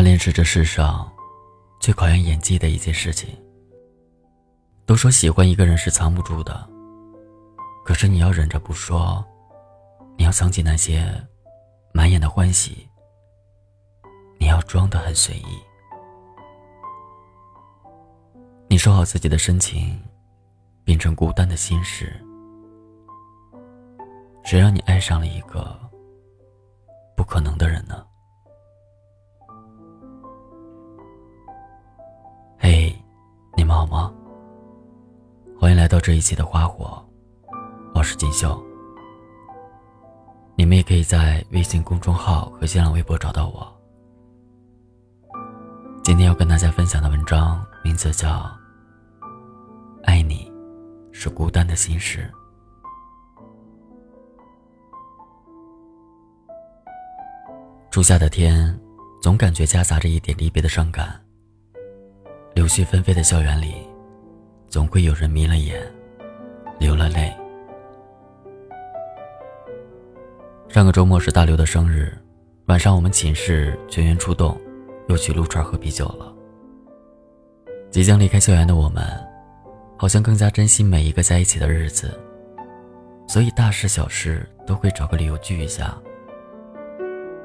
暗恋是这世上最考验演技的一件事情。都说喜欢一个人是藏不住的，可是你要忍着不说，你要藏起那些满眼的欢喜，你要装得很随意。你收好自己的深情，变成孤单的心事。谁让你爱上了一个不可能的人呢？们好吗？欢迎来到这一期的花火，我是锦绣。你们也可以在微信公众号和新浪微博找到我。今天要跟大家分享的文章名字叫《爱你是孤单的心事》。初夏的天，总感觉夹杂着一点离别的伤感。柳絮纷飞的校园里。总会有人迷了眼，流了泪。上个周末是大刘的生日，晚上我们寝室全员出动，又去撸串喝啤酒了。即将离开校园的我们，好像更加珍惜每一个在一起的日子，所以大事小事都会找个理由聚一下。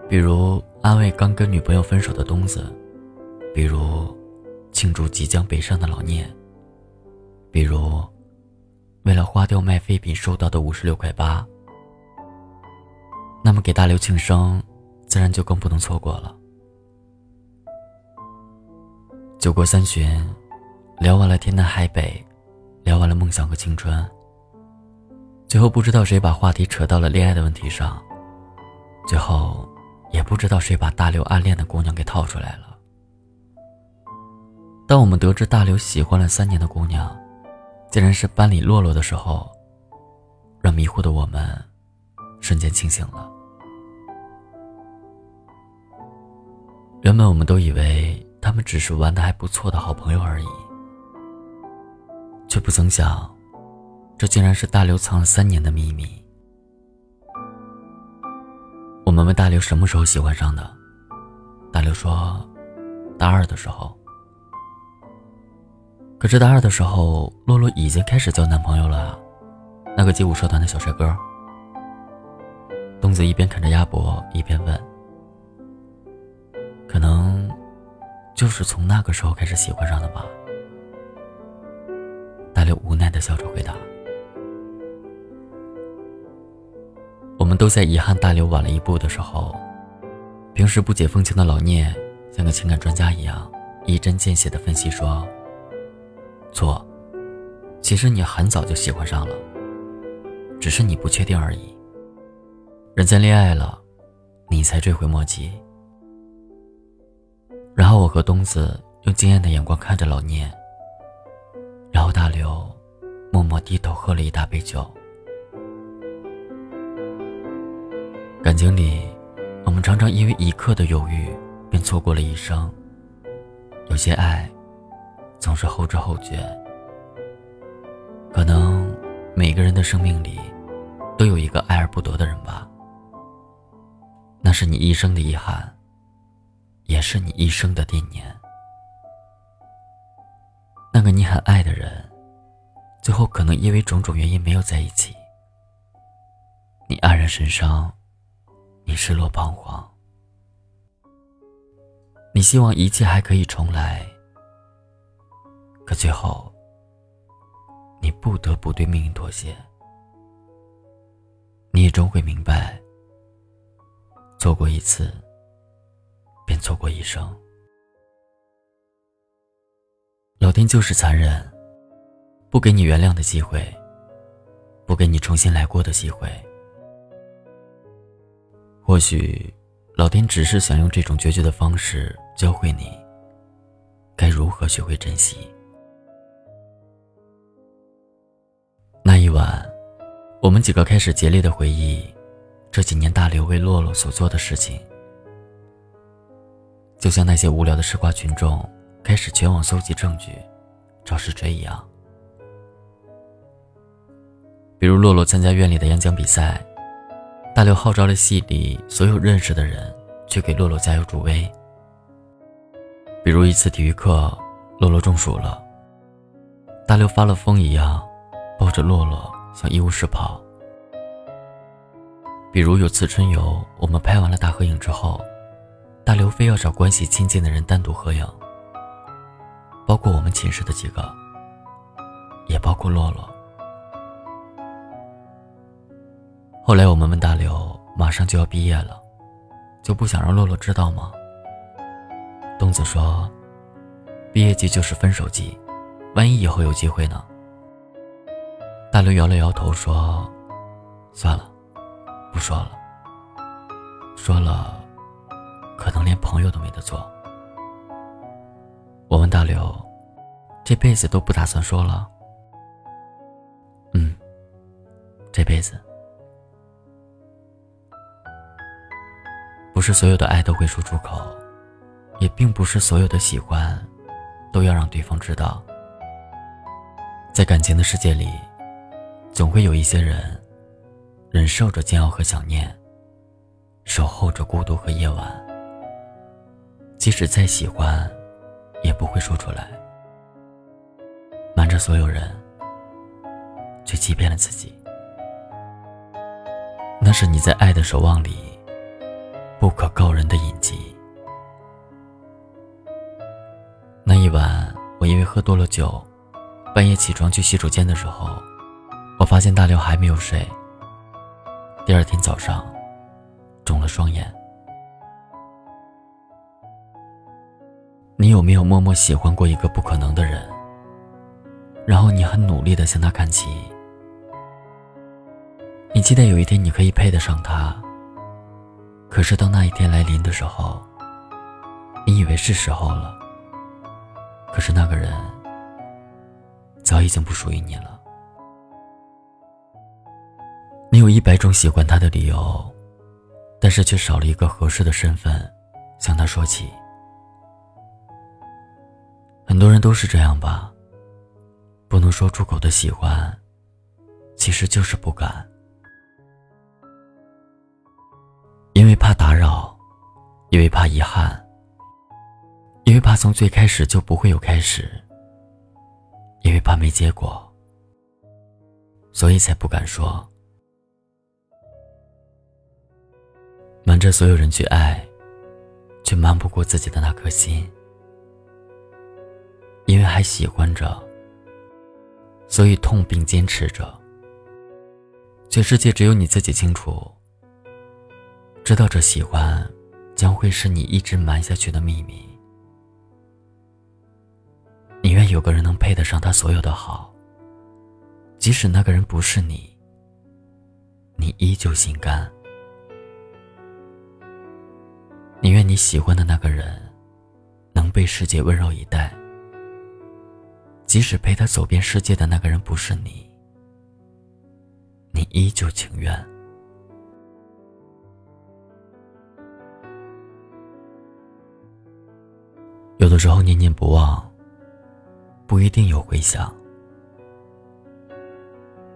比如安慰刚跟女朋友分手的东子，比如庆祝即将北上的老聂。比如，为了花掉卖废品收到的五十六块八，那么给大刘庆生，自然就更不能错过了。酒过三巡，聊完了天南海北，聊完了梦想和青春，最后不知道谁把话题扯到了恋爱的问题上，最后也不知道谁把大刘暗恋的姑娘给套出来了。当我们得知大刘喜欢了三年的姑娘，竟然是班里洛洛的时候，让迷糊的我们瞬间清醒了。原本我们都以为他们只是玩的还不错的好朋友而已，却不曾想，这竟然是大刘藏了三年的秘密。我们问大刘什么时候喜欢上的，大刘说，大二的时候。可是大二的时候，洛洛已经开始交男朋友了，那个街舞社团的小帅哥。东子一边啃着鸭脖，一边问：“可能就是从那个时候开始喜欢上的吧？”大刘无奈的笑着回答：“我们都在遗憾大刘晚了一步的时候，平时不解风情的老聂像个情感专家一样，一针见血的分析说。”错，其实你很早就喜欢上了，只是你不确定而已。人家恋爱了，你才追悔莫及。然后我和东子用惊艳的眼光看着老聂，然后大刘默默低头喝了一大杯酒。感情里，我们常常因为一刻的犹豫，便错过了一生。有些爱。总是后知后觉，可能每个人的生命里都有一个爱而不得的人吧。那是你一生的遗憾，也是你一生的惦念。那个你很爱的人，最后可能因为种种原因没有在一起，你黯然神伤，你失落彷徨，你希望一切还可以重来。可最后，你不得不对命运妥协。你也终会明白，错过一次，便错过一生。老天就是残忍，不给你原谅的机会，不给你重新来过的机会。或许，老天只是想用这种决绝的方式教会你，该如何学会珍惜。我们几个开始竭力的回忆这几年大刘为洛洛所做的事情，就像那些无聊的吃瓜群众开始全网搜集证据，找实锤一样。比如洛洛参加院里的演讲比赛，大刘号召了系里所有认识的人去给洛洛加油助威，比如一次体育课，洛洛中暑了，大刘发了疯一样抱着洛洛向医务室跑。比如有次春游，我们拍完了大合影之后，大刘非要找关系亲近的人单独合影，包括我们寝室的几个，也包括洛洛。后来我们问大刘，马上就要毕业了，就不想让洛洛知道吗？东子说：“毕业季就是分手季，万一以后有机会呢？”大刘摇了摇头说：“算了，不说了。说了，可能连朋友都没得做。”我问大刘：“这辈子都不打算说了？”“嗯，这辈子。”不是所有的爱都会说出口，也并不是所有的喜欢都要让对方知道。在感情的世界里，总会有一些人忍受着煎熬和想念，守候着孤独和夜晚。即使再喜欢，也不会说出来，瞒着所有人，却欺骗了自己。那是你在爱的守望里。不可告人的隐疾。那一晚，我因为喝多了酒，半夜起床去洗手间的时候，我发现大刘还没有睡。第二天早上，肿了双眼。你有没有默默喜欢过一个不可能的人？然后你很努力的向他看齐，你期待有一天你可以配得上他。可是，当那一天来临的时候，你以为是时候了。可是那个人早已经不属于你了。你有一百种喜欢他的理由，但是却少了一个合适的身份向他说起。很多人都是这样吧，不能说出口的喜欢，其实就是不敢。因为怕打扰，因为怕遗憾，因为怕从最开始就不会有开始，因为怕没结果，所以才不敢说。着所有人去爱，却瞒不过自己的那颗心。因为还喜欢着，所以痛并坚持着。全世界只有你自己清楚。知道这喜欢，将会是你一直瞒下去的秘密。宁愿有个人能配得上他所有的好，即使那个人不是你，你依旧心甘。宁愿你喜欢的那个人，能被世界温柔以待，即使陪他走遍世界的那个人不是你，你依旧情愿。有的时候念念不忘，不一定有回响。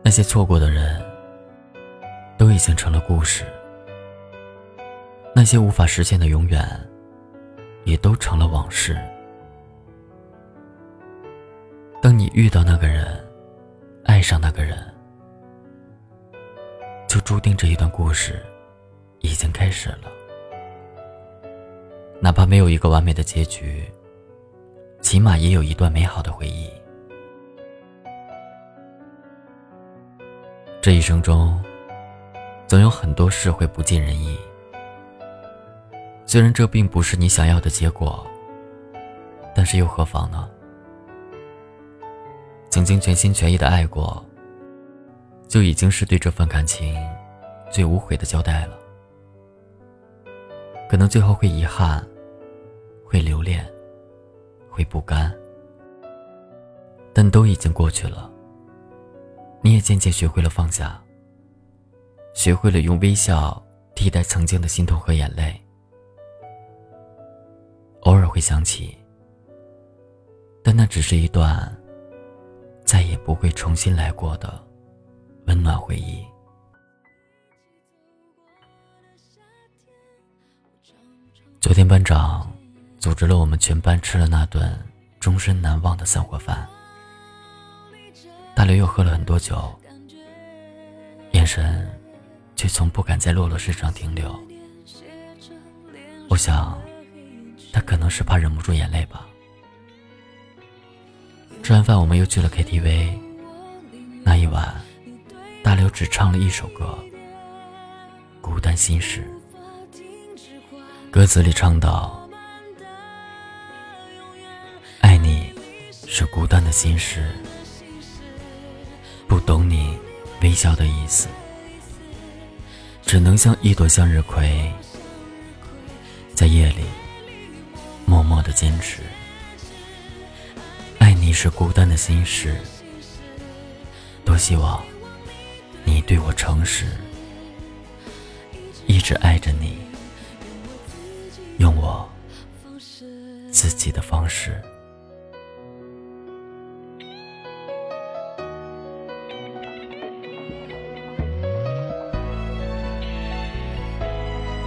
那些错过的人，都已经成了故事；那些无法实现的永远，也都成了往事。当你遇到那个人，爱上那个人，就注定这一段故事已经开始了。哪怕没有一个完美的结局，起码也有一段美好的回忆。这一生中，总有很多事会不尽人意。虽然这并不是你想要的结果，但是又何妨呢？曾经全心全意的爱过，就已经是对这份感情最无悔的交代了。可能最后会遗憾，会留恋，会不甘，但都已经过去了。你也渐渐学会了放下，学会了用微笑替代曾经的心痛和眼泪。偶尔会想起，但那只是一段再也不会重新来过的温暖回忆。昨天班长组织了我们全班吃了那顿终身难忘的散伙饭。大刘又喝了很多酒，眼神却从不敢在洛洛身上停留。我想，他可能是怕忍不住眼泪吧。吃完饭，我们又去了 KTV。那一晚，大刘只唱了一首歌《孤单心事》，歌词里唱到：“爱你是孤单的心事。”不懂你微笑的意思，只能像一朵向日葵，在夜里默默的坚持。爱你是孤单的心事，多希望你对我诚实，一直爱着你，用我自己的方式。